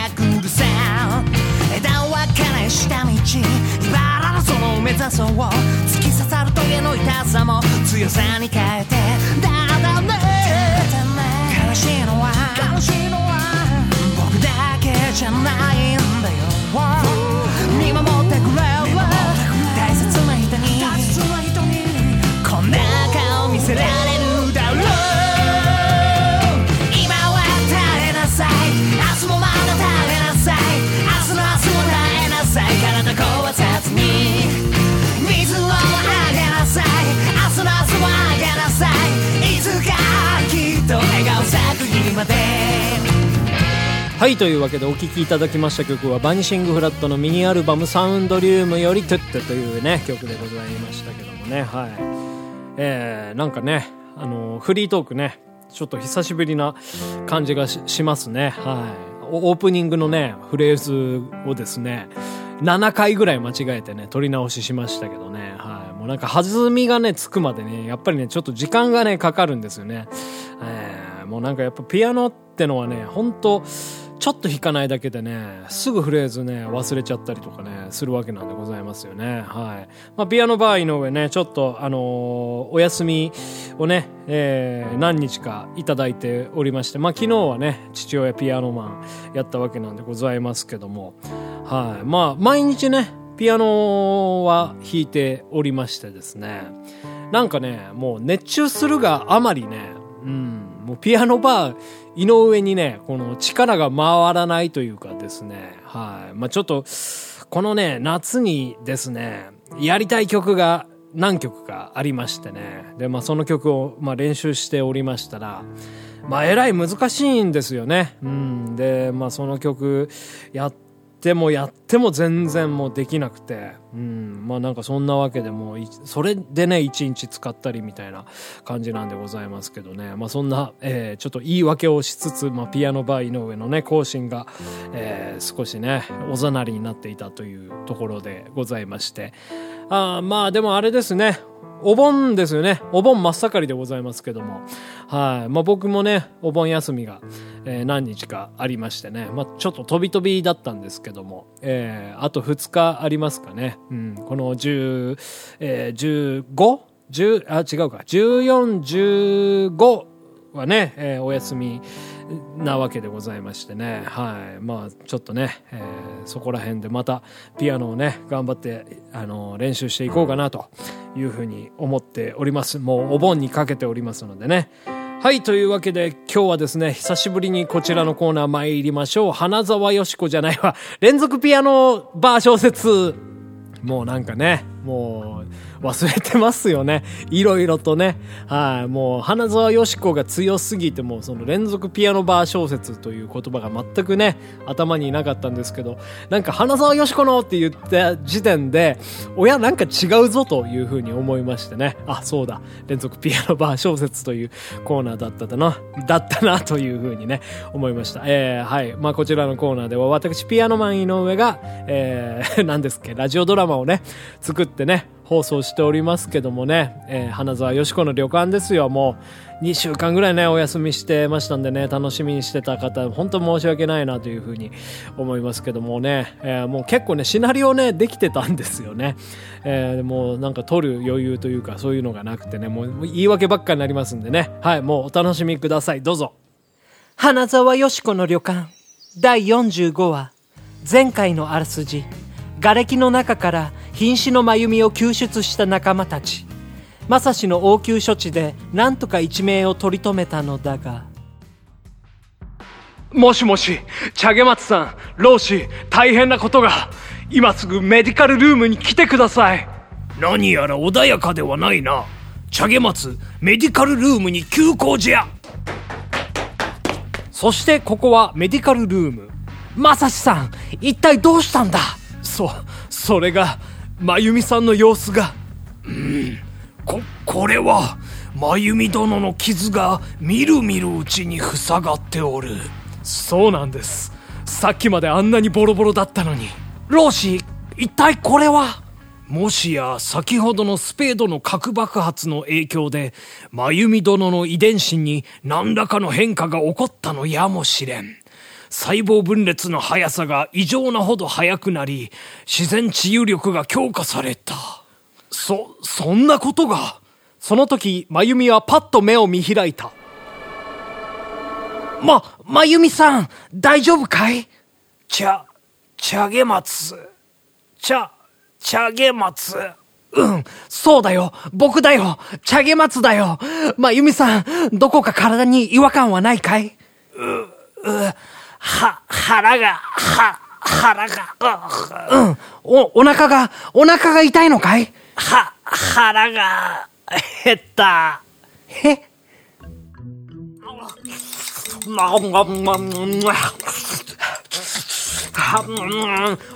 が来るさ枝分かれした道茨の園を目指そう突き刺さる。棘の痛さも強さに変えてはいというわけでお聴きいただきました曲はバニシングフラットのミニアルバム「サウンドリウム」より「トゥット」というね曲でございましたけどもね。はい。えー、なんかねあのフリートークねちょっと久しぶりな感じがしますね。はい。オープニングのねフレーズをですね7回ぐらい間違えてね撮り直ししましたけどね。はい。もうなんか弾みがねつくまでねやっぱりねちょっと時間がねかかるんですよね。えー、もうなんかやっぱピアノってのはね本当ちょっと弾かないだけでね、すぐフレーズね、忘れちゃったりとかね、するわけなんでございますよね。はい。まあ、ピアノバー井上ね、ちょっと、あのーお休みをね、えー何日かいいておりまして、まあ、昨日はね、父親ピアノマンやったわけなんでございますけども、はい。まあ、毎日ね、ピアノは弾いておりましてですね、なんかね、もう熱中するがあまりね、うん、もうピアノバー井上にね、この力が回らないというかですね、はい。まあちょっと、このね、夏にですね、やりたい曲が何曲かありましてね。で、まあその曲を、まあ練習しておりましたら、まあえらい難しいんですよね。うん。で、まあその曲やってもやっても全然もうできなくて、うん。まあなんかそんなわけでもう、それでね、一日使ったりみたいな感じなんでございますけどね。まあそんな、えーちょっと言い訳をしつつ、まあピアノバー井上のね、更新が、えー少しね、おざなりになっていたというところでございまして。あまあでもあれですね。お盆ですよね。お盆真っ盛りでございますけども。はい。まあ僕もね、お盆休みが、えー何日かありましてね。まあちょっと飛び飛びだったんですけども。えーあと2日ありますかね。うん。この10、えー、15? 10あ、違うか。14、15はね、えーお休みなわけでございましてね。はい。まあ、ちょっとね、えーそこら辺でまたピアノをね、頑張って、あの、練習していこうかなというふうに思っております。もうお盆にかけておりますのでね。はい。というわけで、今日はですね、久しぶりにこちらのコーナー参りましょう。花沢よしこじゃないわ。連続ピアノバー小説。もうなんかね、もう忘れてますよね。いろいろとね。はい。もう花沢よしこが強すぎて、もうその連続ピアノバー小説という言葉が全くね、頭になかったんですけど、なんか花沢よしこのって言った時点で、親なんか違うぞというふうに思いましてね。あ、そうだ。連続ピアノバー小説というコーナーだっただな、だったなというふうにね、思いました。えー、はい。まあこちらのコーナーでは私ピアノマン井上が、えー、何ですっけ、ラジオドラマをね、作ってね、放送しておりますけどもね、えー花沢よしこの旅館ですよ、もう2週間ぐらいね、お休みしてましたんでね、楽しみにしてた方、本当申し訳ないなというふうに思いますけどもね、えーもう結構ね、シナリオね、できてたんですよね。えーでもうなんか撮る余裕というか、そういうのがなくてね、もう言い訳ばっかになりますんでね、はい、もうお楽しみください、どうぞ。花沢よしこの旅館。第45話。前回のあらすじ。瓦礫の中から瀕死の真由美を救出した仲間たち。正志の応急処置で何とか一命を取り留めたのだが。もしもしチャゲマツさん老子大変なことが。今すぐメディカルルームに来てください。何やら穏やかではないな。チャゲマツ、メディカルルームに急行じゃ。そしてここはメディカルルーム。まさしさん一体どうしたんだ？そそれが真由美さんの様子が。うん。ここれは真由美殿の傷がみるみるうちに塞がっておる。そうなんです。さっきまであんなにボロボロだったのに。老子一体これは？もしや先ほどのスペードの核爆発の影響で真由美殿の遺伝子に何らかの変化が起こったのやもしれん細胞分裂の速さが異常なほど速くなり自然治癒力が強化された。そそんなことが？その時真由美はパッと目を見開いた。ま真由美さん大丈夫かい？ちゃ茶毛松。茶茶毛松。うん、そうだよ。僕だよ。茶毛松だよ。まゆみさん、どこか体に違和感はないかい？ううは腹がは腹がうん。おお腹がお腹が痛いのかい？は腹が減った。え？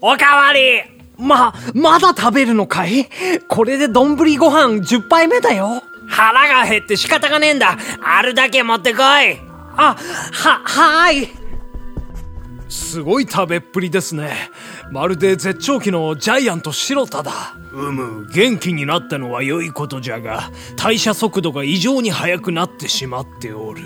おかわり。ま、まだ食べるのかい？これで丼ご飯10杯目だよ。腹が減って仕方がねえんだ。あるだけ持ってこい。あ、は、はーい。すごい食べっぷりですね。まるで絶頂期のジャイアント白田だ。うむ元気になったのは良いことじゃが代謝速度が異常に速くなってしまっておる。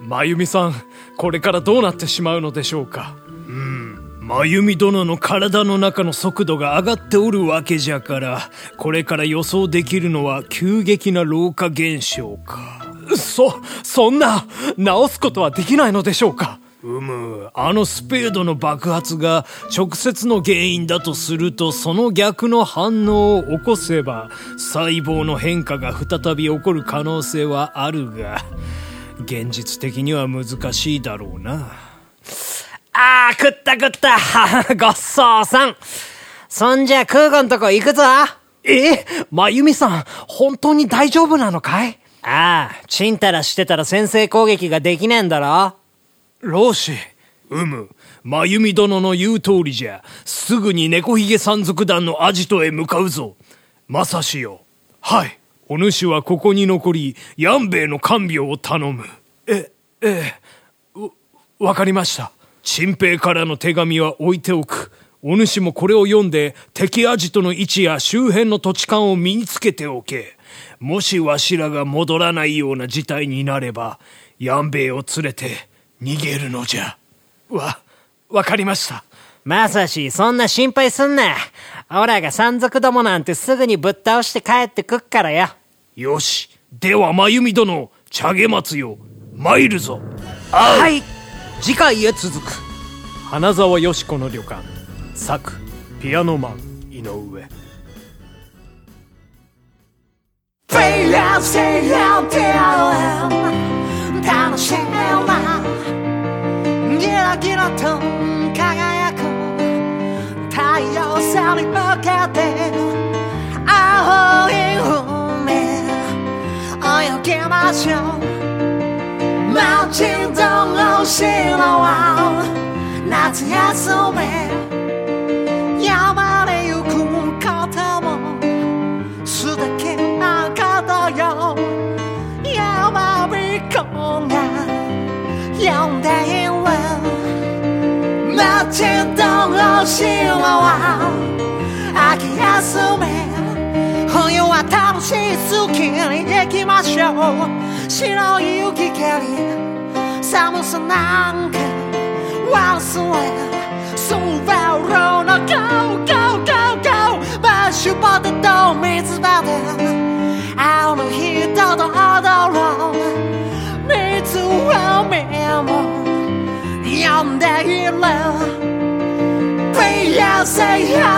真由美さんこれからどうなってしまうのでしょうか？うん真由美殿の体の中の速度が上がっておるわけじゃからこれから予想できるのは急激な老化現象か。そそんな治すことはできないのでしょうか？うむあのスペードの爆発が直接の原因だとするとその逆の反応を起こせば細胞の変化が再び起こる可能性はあるが現実的には難しいだろうなあー、食った食った。ごっそうさん。そんじゃ、空母んとこ行くぞ。え？真由美さん本当に大丈夫なのかい？ああ、ちんたらしてたら先制攻撃ができねえんだろ老子うむ。真由美殿の言う通りじゃ。すぐに猫ひげ山賊団のアジトへ向かうぞ。まさしよ。はい。お主はここに残りヤンベイの看病を頼む。え、ええ、わ、わかりました。陳平からの手紙は置いておく。お主もこれを読んで敵アジトの位置や周辺の土地勘を身につけておけ。もしわしらが戻らないような事態になればヤンベイを連れて逃げるのじゃわ、わかりました。まさし、そんな心配すんな。オラが山賊どもなんてすぐにぶっ倒して帰ってくっからよ。よし。では真由美殿茶毛松よ。参るぞ。はい。次回へ続く。花沢よし子の旅館。作ピアノマン井上。Play out, stay out, down ぎましょう街としのは夏休みきましょう白い雪蹴り寒さなんか忘れスーバルの Go Go Go Go マッシュポテト水場であの人と踊ろう。水を見も呼んでいる Be a say out there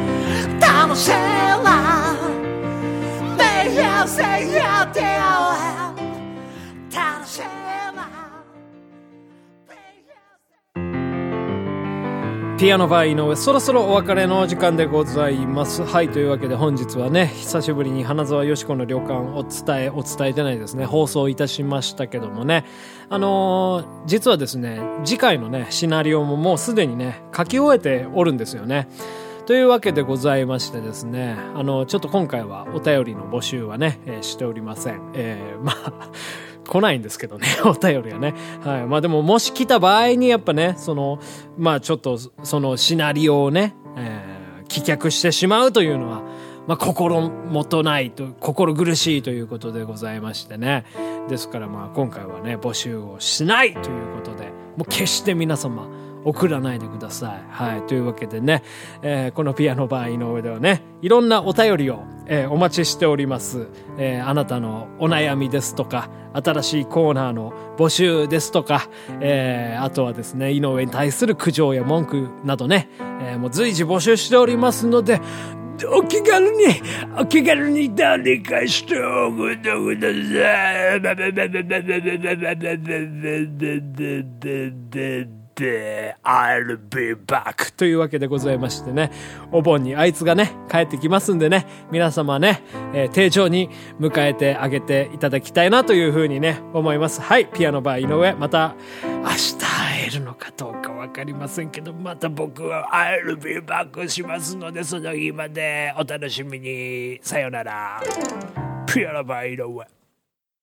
ピアノバー井上そろそろお別れの時間でございます。はいというわけで本日はね久しぶりに花沢よし子の旅館を伝えお伝えてないですね。放送いたしましたけどもね。あのー実はですね次回のねシナリオももうすでにね書き終えておるんですよね。というわけでございましてですね、あの、ちょっと今回はお便りの募集はね、えーしておりません。えーまあ、来ないんですけどね、お便りはね。はい。まあでも、もし来た場合にやっぱね、その、まあちょっと、そのシナリオをね、えー棄却してしまうというのは、まあ心もとないと、心苦しいということでございましてね。ですからまあ今回はね、募集をしないということで、もう決して皆様、送らないでください。はい。というわけでね、えーこのピアノバー井上ではね、いろんなお便りを、えーお待ちしております。えーあなたのお悩みですとか、新しいコーナーの募集ですとか、えーあとはですね、井上に対する苦情や文句などね、えーもう随時募集しておりますので、お気軽に、お気軽に誰かしておくてください。I'll be back というわけでございましてね、お盆にあいつがね、帰ってきますんでね、皆様ね、えー丁重に迎えてあげていただきたいなというふうにね、思います。はい、ピアノバー井上、また明日会えるのかどうかわかりませんけど、また僕は I'll be back しますので、その日までお楽しみに。さよなら。ピアノバー井上。